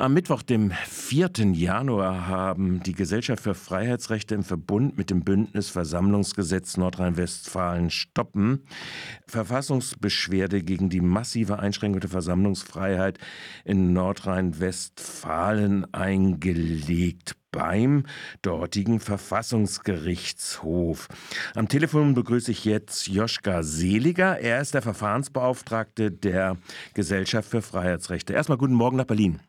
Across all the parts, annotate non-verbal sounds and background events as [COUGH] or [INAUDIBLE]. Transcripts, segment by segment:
Am Mittwoch, dem 4. Januar, haben die Gesellschaft für Freiheitsrechte im Verbund mit dem Bündnis Versammlungsgesetz Nordrhein-Westfalen stoppen Verfassungsbeschwerde gegen die massive Einschränkung der Versammlungsfreiheit in Nordrhein-Westfalen eingelegt beim dortigen Verfassungsgerichtshof. Am Telefon begrüße ich jetzt Joschka Seliger. Er ist der Verfahrensbeauftragte der Gesellschaft für Freiheitsrechte. Erstmal guten Morgen nach Berlin.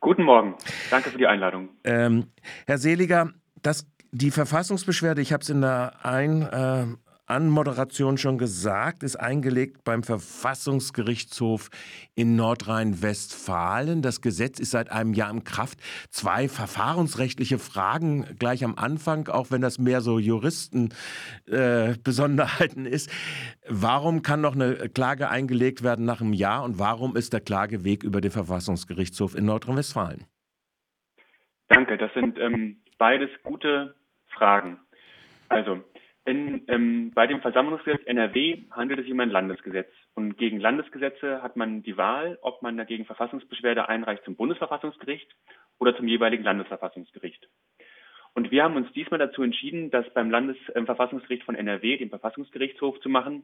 Guten Morgen. Danke für die Einladung. Ähm, Herr Seliger, das, die Verfassungsbeschwerde, ich habe es in der Ein, äh, Anmoderation schon gesagt, ist eingelegt beim Verfassungsgerichtshof in Nordrhein-Westfalen. Das Gesetz ist seit einem Jahr in Kraft. Zwei verfahrensrechtliche Fragen gleich am Anfang, auch wenn das mehr so Juristenbesonderheiten äh, ist. Warum kann noch eine Klage eingelegt werden nach einem Jahr und warum ist der Klageweg über den Verfassungsgerichtshof in Nordrhein-Westfalen? Danke, das sind ähm, beides gute Fragen. Also, in, ähm, bei dem Versammlungsgesetz NRW handelt es sich um ein Landesgesetz. Und gegen Landesgesetze hat man die Wahl, ob man dagegen Verfassungsbeschwerde einreicht zum Bundesverfassungsgericht oder zum jeweiligen Landesverfassungsgericht. Und wir haben uns diesmal dazu entschieden, das beim Landesverfassungsgericht von NRW, dem Verfassungsgerichtshof, zu machen.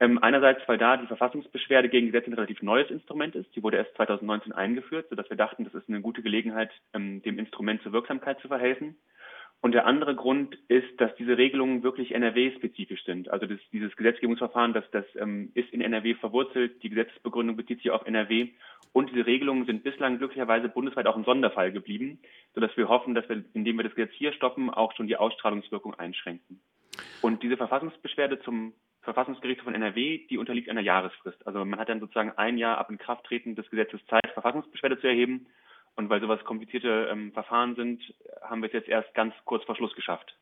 Ähm, einerseits, weil da die Verfassungsbeschwerde gegen Gesetze ein relativ neues Instrument ist. Die wurde erst 2019 eingeführt, sodass wir dachten, das ist eine gute Gelegenheit, ähm, dem Instrument zur Wirksamkeit zu verhelfen. Und der andere Grund ist, dass diese Regelungen wirklich NRW-spezifisch sind. Also das, dieses Gesetzgebungsverfahren, das, das ähm, ist in NRW verwurzelt. Die Gesetzesbegründung bezieht sich auf NRW. Und diese Regelungen sind bislang glücklicherweise bundesweit auch ein Sonderfall geblieben, sodass wir hoffen, dass wir, indem wir das Gesetz hier stoppen, auch schon die Ausstrahlungswirkung einschränken. Und diese Verfassungsbeschwerde zum Verfassungsgericht von NRW, die unterliegt einer Jahresfrist. Also man hat dann sozusagen ein Jahr ab Inkrafttreten des Gesetzes Zeit, Verfassungsbeschwerde zu erheben. Und weil sowas komplizierte ähm, Verfahren sind, haben wir es jetzt erst ganz kurz vor Schluss geschafft.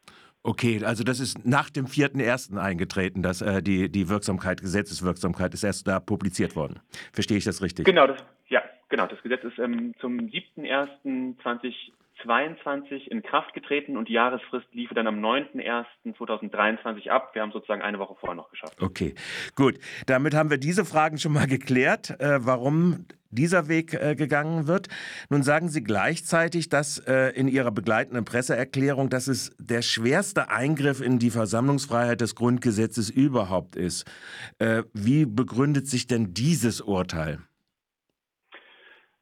Okay, also das ist nach dem 4.1. eingetreten, dass äh, die, die Wirksamkeit, Gesetzeswirksamkeit ist erst da publiziert worden. Verstehe ich das richtig? Genau, das, ja, genau. Das Gesetz ist ähm, zum 7.1.20 2022 in Kraft getreten und die Jahresfrist lief dann am 9.01.2023 ab. Wir haben sozusagen eine Woche vorher noch geschafft. Okay, gut. Damit haben wir diese Fragen schon mal geklärt, äh, warum dieser Weg äh, gegangen wird. Nun sagen Sie gleichzeitig, dass äh, in Ihrer begleitenden Presseerklärung, dass es der schwerste Eingriff in die Versammlungsfreiheit des Grundgesetzes überhaupt ist. Äh, wie begründet sich denn dieses Urteil?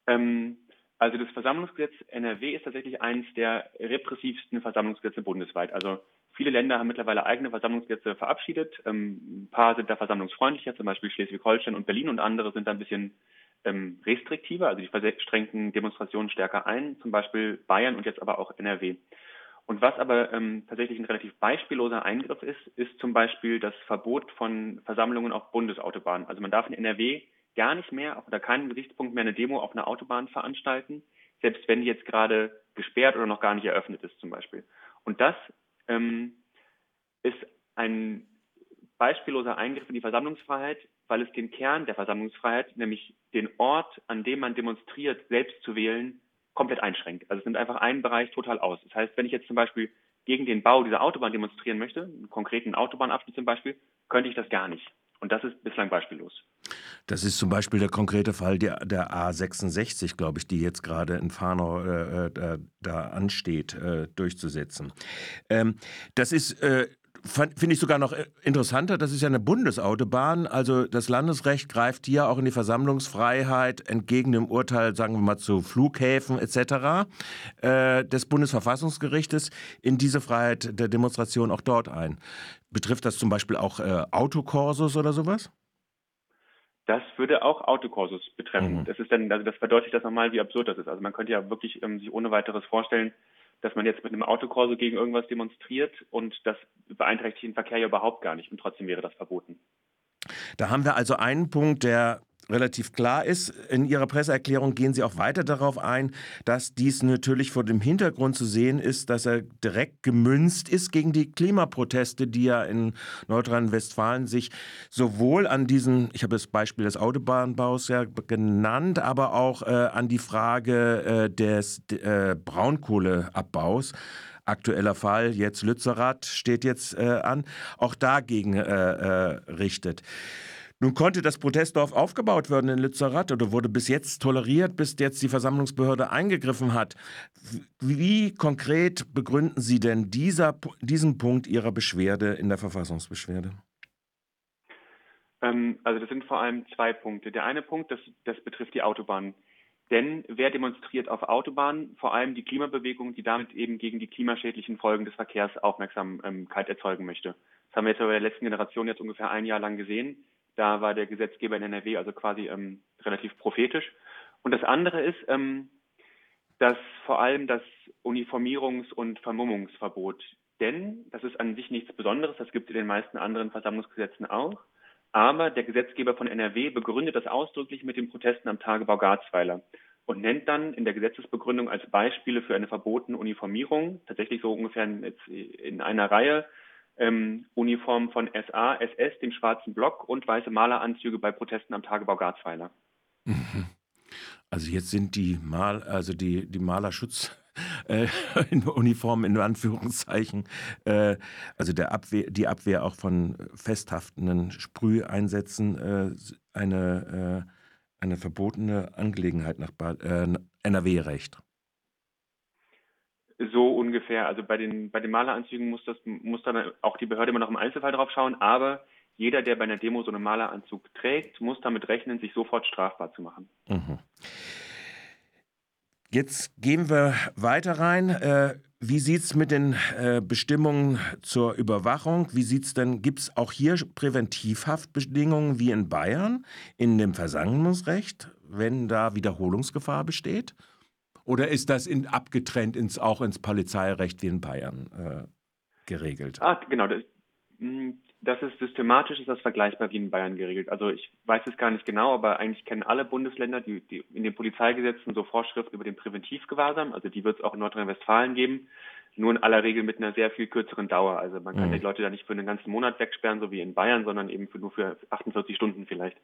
Ähm, also das Versammlungsgesetz NRW ist tatsächlich eines der repressivsten Versammlungsgesetze bundesweit. Also viele Länder haben mittlerweile eigene Versammlungsgesetze verabschiedet. Ähm, ein paar sind da versammlungsfreundlicher, zum Beispiel Schleswig-Holstein und Berlin und andere sind da ein bisschen ähm, restriktiver, also die verschränken Demonstrationen stärker ein, zum Beispiel Bayern und jetzt aber auch NRW. Und was aber ähm, tatsächlich ein relativ beispielloser Eingriff ist, ist zum Beispiel das Verbot von Versammlungen auf Bundesautobahnen. Also man darf in NRW gar nicht mehr, unter keinem Gesichtspunkt mehr eine Demo auf einer Autobahn veranstalten, selbst wenn die jetzt gerade gesperrt oder noch gar nicht eröffnet ist zum Beispiel. Und das ähm, ist ein beispielloser Eingriff in die Versammlungsfreiheit, weil es den Kern der Versammlungsfreiheit, nämlich den Ort, an dem man demonstriert, selbst zu wählen, komplett einschränkt. Also es nimmt einfach einen Bereich total aus. Das heißt, wenn ich jetzt zum Beispiel gegen den Bau dieser Autobahn demonstrieren möchte, einen konkreten Autobahnabschnitt zum Beispiel, könnte ich das gar nicht. Und das ist bislang beispiellos. Das ist zum Beispiel der konkrete Fall der, der A66, glaube ich, die jetzt gerade in Farnau äh, äh, da ansteht, äh, durchzusetzen. Ähm, das ist äh, finde ich sogar noch äh, interessanter, das ist ja eine Bundesautobahn, also das Landesrecht greift hier auch in die Versammlungsfreiheit entgegen dem Urteil, sagen wir mal, zu Flughäfen etc. Äh, des Bundesverfassungsgerichtes in diese Freiheit der Demonstration auch dort ein. Betrifft das zum Beispiel auch äh, Autokorsos oder sowas? Das würde auch Autokorsos betreffen. Mhm. Das ist dann, also das verdeutlicht das nochmal, wie absurd das ist. Also man könnte ja wirklich ähm, sich ohne weiteres vorstellen, dass man jetzt mit einem Autokorso gegen irgendwas demonstriert und das beeinträchtigt den Verkehr ja überhaupt gar nicht und trotzdem wäre das verboten. Da haben wir also einen Punkt, der relativ klar ist. In Ihrer Presseerklärung gehen Sie auch weiter darauf ein, dass dies natürlich vor dem Hintergrund zu sehen ist, dass er direkt gemünzt ist gegen die Klimaproteste, die ja in Nordrhein-Westfalen sich sowohl an diesen, ich habe das Beispiel des Autobahnbaus ja genannt, aber auch äh, an die Frage äh, des äh, Braunkohleabbaus aktueller Fall, jetzt Lützerath steht jetzt äh, an, auch dagegen äh, äh, richtet. Nun konnte das Protestdorf aufgebaut werden in Lützerath oder wurde bis jetzt toleriert, bis jetzt die Versammlungsbehörde eingegriffen hat. Wie konkret begründen Sie denn dieser, diesen Punkt Ihrer Beschwerde in der Verfassungsbeschwerde? Ähm, also das sind vor allem zwei Punkte. Der eine Punkt, das, das betrifft die Autobahn. Denn wer demonstriert auf Autobahnen? Vor allem die Klimabewegung, die damit eben gegen die klimaschädlichen Folgen des Verkehrs Aufmerksamkeit erzeugen möchte. Das haben wir jetzt bei der letzten Generation jetzt ungefähr ein Jahr lang gesehen. Da war der Gesetzgeber in NRW also quasi ähm, relativ prophetisch. Und das andere ist, ähm, dass vor allem das Uniformierungs- und Vermummungsverbot. Denn das ist an sich nichts Besonderes, das gibt es in den meisten anderen Versammlungsgesetzen auch. Aber der Gesetzgeber von NRW begründet das ausdrücklich mit den Protesten am Tagebau Garzweiler und nennt dann in der Gesetzesbegründung als Beispiele für eine verbotene Uniformierung, tatsächlich so ungefähr in, in einer Reihe, ähm, Uniformen von SA, SS, dem schwarzen Block und weiße Maleranzüge bei Protesten am Tagebau Garzweiler. Mhm. Also jetzt sind die Mal, also die, die Malerschutz [LAUGHS] äh, in Uniform in Anführungszeichen, äh, also der Abwehr, die Abwehr auch von festhaftenden Sprüheinsätzen äh, eine, äh, eine verbotene Angelegenheit nach äh, NRW-Recht so ungefähr. Also bei den, bei den Maleranzügen muss das, muss dann auch die Behörde immer noch im Einzelfall drauf schauen, aber jeder, der bei einer Demo so einen Maleranzug trägt, muss damit rechnen, sich sofort strafbar zu machen. Mhm. Jetzt gehen wir weiter rein. Äh, wie sieht es mit den äh, Bestimmungen zur Überwachung? Wie sieht es denn, gibt es auch hier Präventivhaftbedingungen wie in Bayern in dem Versammlungsrecht, wenn da Wiederholungsgefahr besteht? Oder ist das in, abgetrennt ins, auch ins Polizeirecht wie in Bayern äh, geregelt? Ah, genau. Das, hm, das ist systematisch, ist das vergleichbar wie in Bayern geregelt. Also ich weiß es gar nicht genau, aber eigentlich kennen alle Bundesländer die, die in den Polizeigesetzen so Vorschriften über den Präventivgewahrsam. Also die wird es auch in Nordrhein-Westfalen geben, nur in aller Regel mit einer sehr viel kürzeren Dauer. Also man kann mhm. die Leute da nicht für einen ganzen Monat wegsperren, so wie in Bayern, sondern eben für, nur für 48 Stunden vielleicht.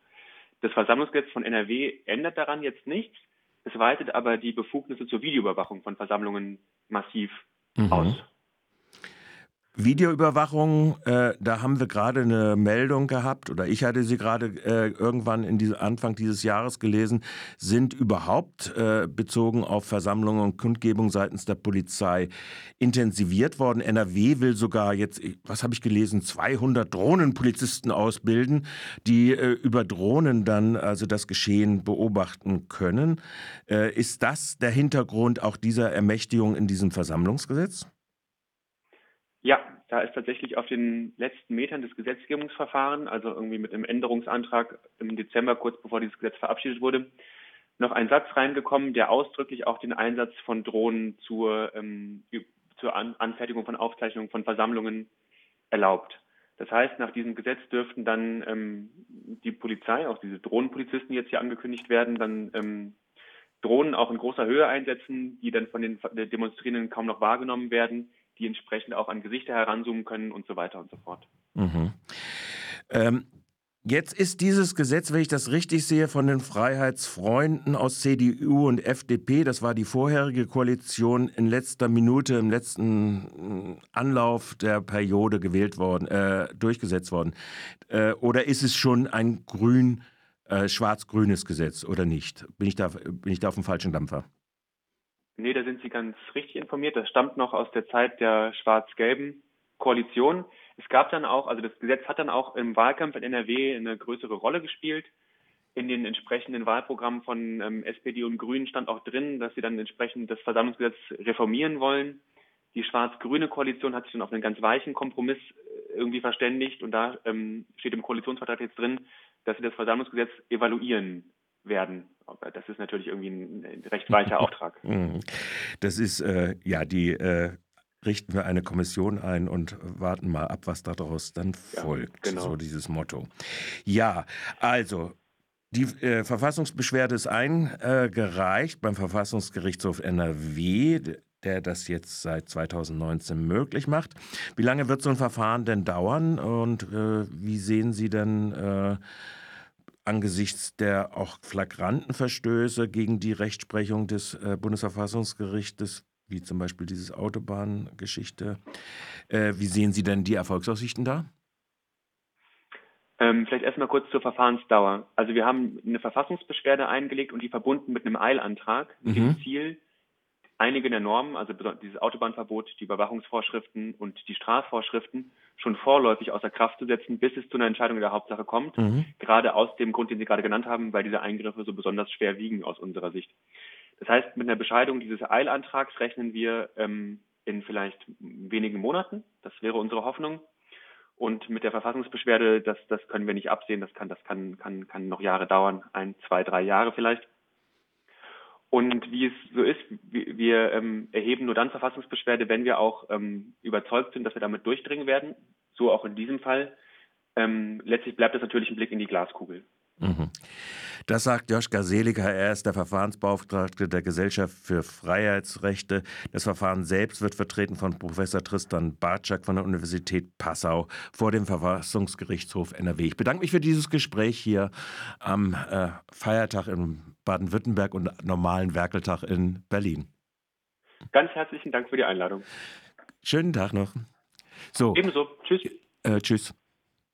Das Versammlungsgesetz von NRW ändert daran jetzt nichts. Es weitet aber die Befugnisse zur Videoüberwachung von Versammlungen massiv mhm. aus. Videoüberwachung, äh, da haben wir gerade eine Meldung gehabt oder ich hatte sie gerade äh, irgendwann in diese, Anfang dieses Jahres gelesen, sind überhaupt äh, bezogen auf Versammlungen und Kundgebungen seitens der Polizei intensiviert worden. NRW will sogar jetzt, was habe ich gelesen, 200 Drohnenpolizisten ausbilden, die äh, über Drohnen dann also das Geschehen beobachten können. Äh, ist das der Hintergrund auch dieser Ermächtigung in diesem Versammlungsgesetz? Ja, da ist tatsächlich auf den letzten Metern des Gesetzgebungsverfahrens, also irgendwie mit einem Änderungsantrag im Dezember, kurz bevor dieses Gesetz verabschiedet wurde, noch ein Satz reingekommen, der ausdrücklich auch den Einsatz von Drohnen zur, ähm, zur An Anfertigung von Aufzeichnungen von Versammlungen erlaubt. Das heißt, nach diesem Gesetz dürften dann ähm, die Polizei, auch diese Drohnenpolizisten, die jetzt hier angekündigt werden, dann ähm, Drohnen auch in großer Höhe einsetzen, die dann von den Demonstrierenden kaum noch wahrgenommen werden, die entsprechend auch an Gesichter heranzoomen können und so weiter und so fort. Mhm. Ähm, jetzt ist dieses Gesetz, wenn ich das richtig sehe, von den Freiheitsfreunden aus CDU und FDP, das war die vorherige Koalition, in letzter Minute, im letzten Anlauf der Periode gewählt worden, äh, durchgesetzt worden. Äh, oder ist es schon ein grün, äh, schwarz-grünes Gesetz oder nicht? Bin ich, da, bin ich da auf dem falschen Dampfer? Nee, da sind Sie ganz richtig informiert. Das stammt noch aus der Zeit der schwarz-gelben Koalition. Es gab dann auch, also das Gesetz hat dann auch im Wahlkampf in NRW eine größere Rolle gespielt. In den entsprechenden Wahlprogrammen von ähm, SPD und Grünen stand auch drin, dass sie dann entsprechend das Versammlungsgesetz reformieren wollen. Die schwarz-grüne Koalition hat sich dann auf einen ganz weichen Kompromiss äh, irgendwie verständigt und da ähm, steht im Koalitionsvertrag jetzt drin, dass sie das Versammlungsgesetz evaluieren werden. Das ist natürlich irgendwie ein recht weicher Auftrag. [LAUGHS] Mhm. Das ist, äh, ja, die äh, richten wir eine Kommission ein und warten mal ab, was daraus dann folgt. Ja, genau. So dieses Motto. Ja, also die äh, Verfassungsbeschwerde ist eingereicht beim Verfassungsgerichtshof NRW, der das jetzt seit 2019 möglich macht. Wie lange wird so ein Verfahren denn dauern und äh, wie sehen Sie denn äh, angesichts der auch flagranten Verstöße gegen die Rechtsprechung des äh, Bundesverfassungsgerichtes, wie zum Beispiel diese Autobahngeschichte, äh, wie sehen Sie denn die Erfolgsaussichten da? Ähm, vielleicht erstmal kurz zur Verfahrensdauer. Also wir haben eine Verfassungsbeschwerde eingelegt und die verbunden mit einem Eilantrag mit dem Mhm. Ziel, einige der Normen, also dieses Autobahnverbot, die Überwachungsvorschriften und die Strafvorschriften schon vorläufig außer Kraft zu setzen, bis es zu einer Entscheidung in der Hauptsache kommt. Mhm. Gerade aus dem Grund, den Sie gerade genannt haben, weil diese Eingriffe so besonders schwer wiegen aus unserer Sicht. Das heißt, mit einer Bescheidung dieses Eilantrags rechnen wir ähm, in vielleicht wenigen Monaten. Das wäre unsere Hoffnung. Und mit der Verfassungsbeschwerde, das, das können wir nicht absehen. Das kann, das kann, kann, kann noch Jahre dauern. Ein, zwei, drei Jahre vielleicht. Und wie es so ist, wir, ähm, erheben nur dann Verfassungsbeschwerde, wenn wir auch ähm, überzeugt sind, dass wir damit durchdringen werden. So auch in diesem Fall. Ähm, letztlich bleibt es natürlich ein Blick in die Glaskugel. Mhm. Das sagt Joschka Seliger. Er ist der Verfahrensbeauftragte der Gesellschaft für Freiheitsrechte. Das Verfahren selbst wird vertreten von Professor Tristan Bartschak von der Universität Passau vor dem Verfassungsgerichtshof NRW. Ich bedanke mich für dieses Gespräch hier am äh, Feiertag in Baden-Württemberg und normalen Werkeltag in Berlin. Ganz herzlichen Dank für die Einladung. Schönen Tag noch. So, Ebenso. Tschüss. äh, tschüss.